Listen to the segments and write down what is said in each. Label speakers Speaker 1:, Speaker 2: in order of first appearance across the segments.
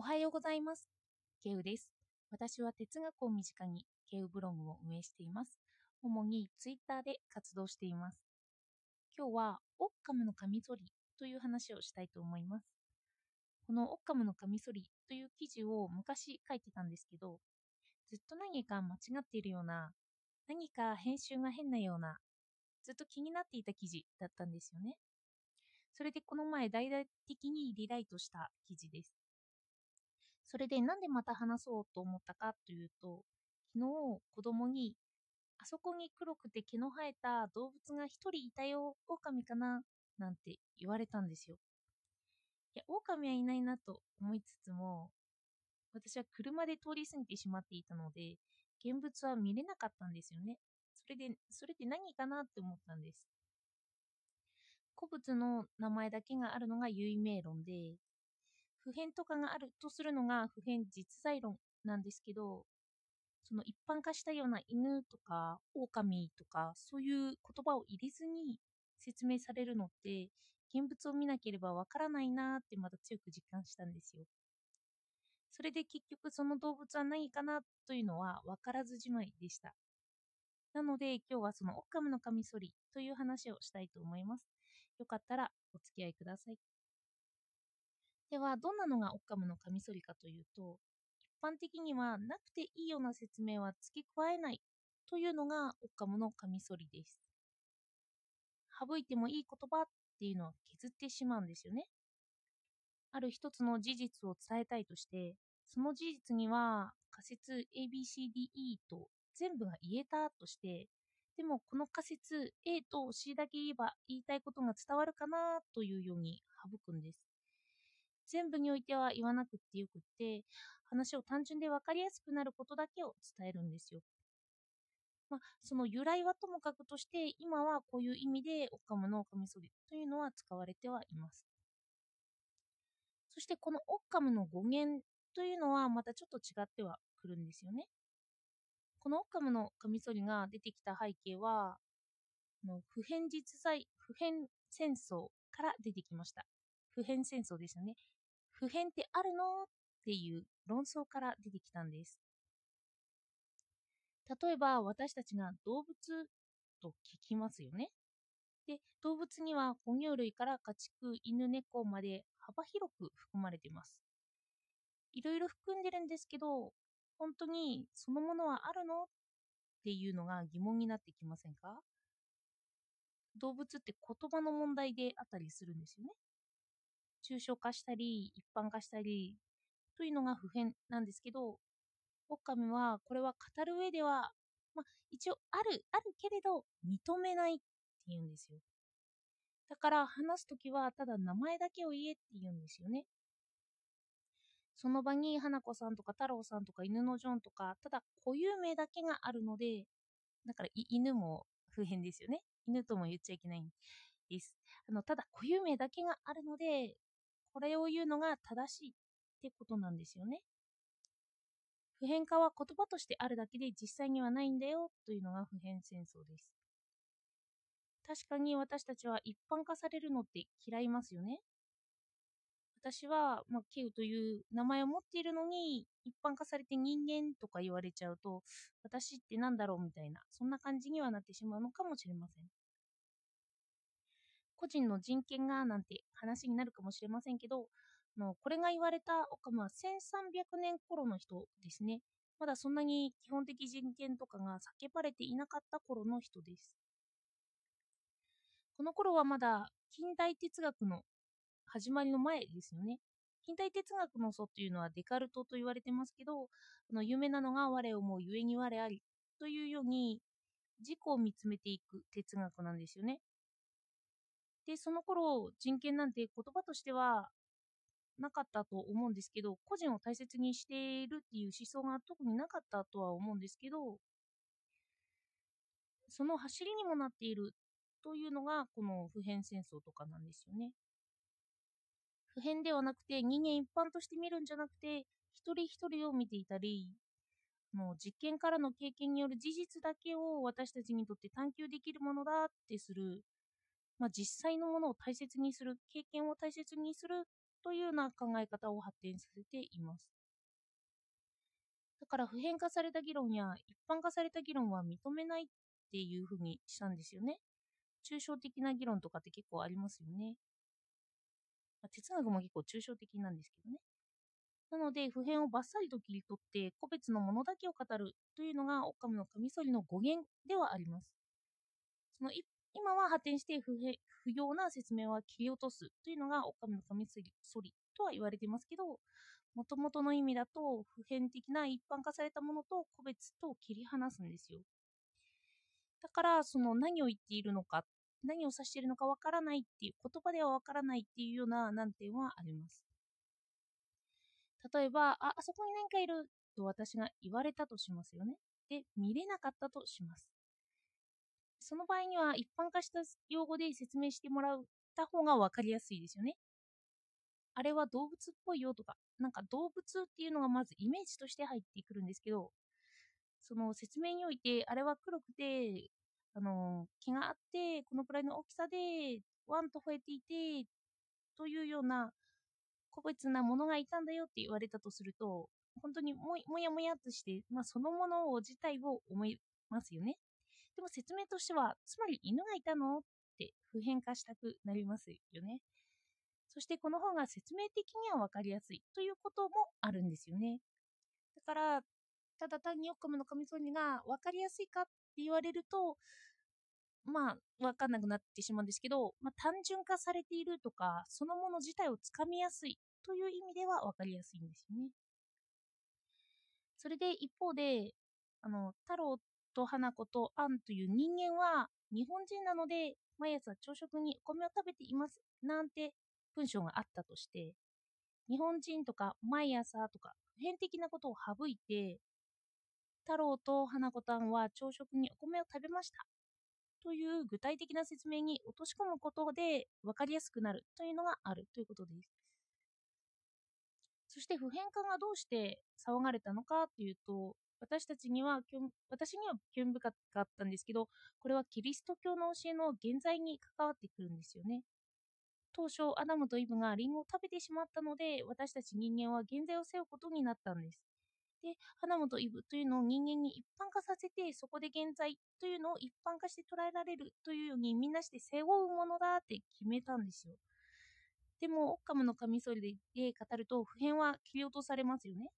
Speaker 1: おはようございます。ケウです。私は哲学を身近にケウブログを運営しています。主にツイッターで活動しています。今日はオッカムのカミソリという話をしたいと思います。このオッカムのカミソリという記事を昔書いてたんですけど、ずっと何か間違っているような、何か編集が変なような、ずっと気になっていた記事だったんですよね。それでこの前大々的にリライトした記事です。それでなんでまた話そうと思ったかというと、昨日子供に、あそこに黒くて毛の生えた動物が一人いたよ、狼かな？なんて言われたんですよ。いや、狼はいないなと思いつつも、私は車で通り過ぎてしまっていたので、現物は見れなかったんですよね。それで、それって何かなって思ったんです。古物の名前だけがあるのが有名論で、普遍とかがあるとするのが普遍実在論なんですけど、その一般化したような犬とか狼とかそういう言葉を入れずに説明されるのって現物を見なければわからないなーってまた強く実感したんですよ。それで結局その動物は何かなというのは分からずじまいでした。なので今日はそのオッカムのカミソリという話をしたいと思います。よかったらお付き合いください。では、どんなのがオッカムのカミソリかというと、一般的にはなくていいような説明は付け加えないというのがオッカムのカミソリです。省いてもいい言葉っていうのは削ってしまうんですよね。ある一つの事実を伝えたいとして、その事実には仮説 ABCDE と全部が言えたとして、でもこの仮説 A と C だけ言えば言いたいことが伝わるかなというように省くんです。全部においては言わなくってよくって、話を単純で分かりやすくなることだけを伝えるんですよ。まあ、その由来はともかくとして、今はこういう意味でオッカムのカミソリというのは使われてはいます。そしてこのオッカムの語源というのはまたちょっと違ってはくるんですよね。このオッカムのカミソリが出てきた背景は、の普遍実在、普遍戦争から出てきました。普遍戦争ですよね。普遍ってあるの？っていう論争から出てきたんです。例えば私たちが動物と聞きますよね。で、動物には哺乳類から家畜、犬、猫まで幅広く含まれています。いろいろ含んでるんですけど、本当にそのものはあるの？っていうのが疑問になってきませんか？動物って言葉の問題であったりするんですよね。抽象化したり、一般化したり、というのが普遍なんですけど、オカムはこれは語る上では、まあ、一応ある、あるけれど認めないって言うんですよ。だから話すときはただ名前だけを言えって言うんですよね。その場に花子さんとか太郎さんとか犬のジョンとか、ただ固有名だけがあるので、だから犬も普遍ですよね。犬とも言っちゃいけないんです。あのただ固有名だけがあるので、これを言うのが正しいってことなんですよね。普遍化は言葉としてあるだけで実際にはないんだよというのが普遍戦争です。確かに私たちは一般化されるのって嫌いますよね。私は、まあ、ケウという名前を持っているのに一般化されて人間とか言われちゃうと私って何だろうみたいなそんな感じにはなってしまうのかもしれません。個人の人権がなんて話になるかもしれませんけど、のこれが言われたオカムは1300年頃の人ですね。まだそんなに基本的人権とかが叫ばれていなかった頃の人です。この頃はまだ近代哲学の始まりの前ですよね。近代哲学の祖というのはデカルトと言われてますけど、あの有名なのが我思うゆえに我ありというように自己を見つめていく哲学なんですよね。で、その頃、人権なんて言葉としてはなかったと思うんですけど、個人を大切にしているっていう思想が特になかったとは思うんですけど、その走りにもなっているというのが、この普遍戦争とかなんですよね。普遍ではなくて、人間一般として見るんじゃなくて、一人一人を見ていたり、もう実験からの経験による事実だけを私たちにとって探求できるものだってするまあ、実際のものを大切にする、経験を大切にするというような考え方を発展させています。だから普遍化された議論や一般化された議論は認めないっていうふうにしたんですよね。抽象的な議論とかって結構ありますよね。まあ、哲学も結構抽象的なんですけどね。なので、普遍をバッサリと切り取って、個別のものだけを語るというのが、オッカムのカミソリの語源ではあります。その今は発展して不不要な説明は切り落とすというのが、オカムのカミソリとは言われていますけど、もともとの意味だと、普遍的な一般化されたものと個別と切り離すんですよ。だから、その何を言っているのか、何を指しているのかわからないっていう、言葉ではわからないっていうような難点はあります。例えば、あ、あそこに何かいると私が言われたとしますよね。で、見れなかったとします。その場合には一般化した用語で説明してもらった方が分かりやすいですよね。あれは動物っぽいよとか、なんか動物っていうのがまずイメージとして入ってくるんですけど、その説明において、あれは黒くて、あの、毛があって、このくらいの大きさで、ワンと吠えていて、というような個別なものがいたんだよって言われたとすると、本当にももやもやとして、まあ、そのものを自体を思いますよね。でも説明としては、つまり犬がいたの？って普遍化したくなりますよね。そしてこの方が説明的には分かりやすいということもあるんですよね。だから、ただ単にオッカムのカミソリが分かりやすいかって言われると、まあ、分かんなくなってしまうんですけど、まあ、単純化されているとか、そのもの自体をつかみやすいという意味では分かりやすいんですよね。それで一方で、あの、太郎っと花子とアンという人間は日本人なので、毎朝朝食にお米を食べていますなんて文章があったとして、日本人とか毎朝とか普遍的なことを省いて、太郎と花子たんは朝食にお米を食べましたという具体的な説明に落とし込むことで分かりやすくなるというのがあるということです。そして普遍化がどうして騒がれたのかというと、私たちには、私には興味深かったんですけど、これはキリスト教の教えの現在に関わってくるんですよね。当初、アダムとイブがリンゴを食べてしまったので、私たち人間は現在を背負うことになったんです。で、アダムとイブというのを人間に一般化させて、そこで現在というのを一般化して捉えられるというようにみんなして背負うものだって決めたんですよ。でも、オッカムのカミソリで語ると普遍は切り落とされますよね。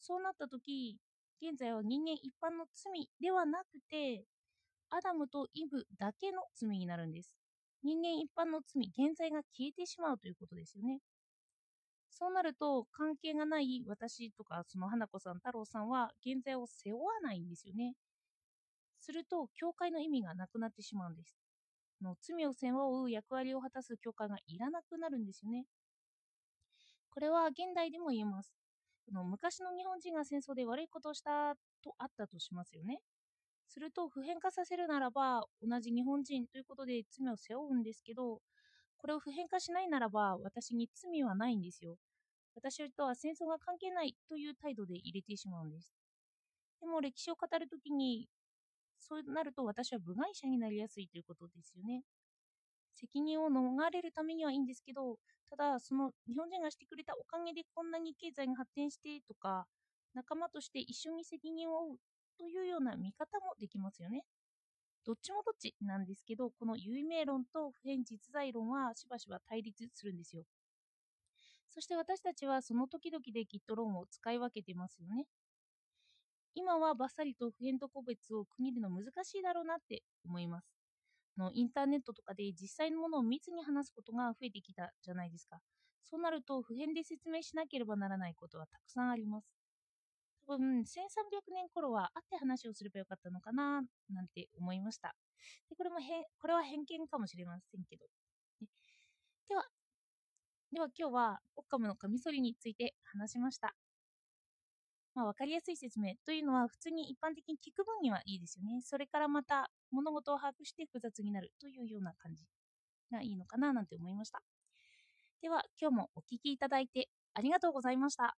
Speaker 1: そうなった時、現在は人間一般の罪ではなくて、アダムとイブだけの罪になるんです。人間一般の罪、現在が消えてしまうということですよね。そうなると、関係がない私とか、その花子さん、太郎さんは、現在を背負わないんですよね。すると、教会の意味がなくなってしまうんです。の罪を背負う役割を果たす教会がいらなくなるんですよね。これは現代でも言えます。の昔の日本人が戦争で悪いことをしたとあったとしますよね。すると普遍化させるならば同じ日本人ということで罪を背負うんですけどこれを普遍化しないならば私に罪はないんですよ。私とは戦争が関係ないという態度で入れてしまうんです。でも歴史を語るときにそうなると私は部外者になりやすいということですよね。責任を逃れるためにはいいんですけど、ただ、その日本人がしてくれたおかげでこんなに経済が発展してとか、仲間として一緒に責任を負うというような見方もできますよね。どっちもどっちなんですけど、この有名論と普遍実在論はしばしば対立するんですよ。そして私たちはその時々できっと論を使い分けてますよね。今はバッサリと普遍と個別を区切るの難しいだろうなって思います。のインターネットとかで実際のものを密に話すことが増えてきたじゃないですか。そうなると普遍で説明しなければならないことはたくさんあります。多分1300年頃は会って話をすればよかったのかななんて思いました。でこれもへこれは偏見かもしれませんけど。では、では今日はオッカムのカミソリについて話しました。まあ、分かりやすい説明というのは普通に一般的に聞く分にはいいですよね。それからまた物事を把握して複雑になるというような感じがいいのかななんて思いました。では今日もお聴きいただいてありがとうございました。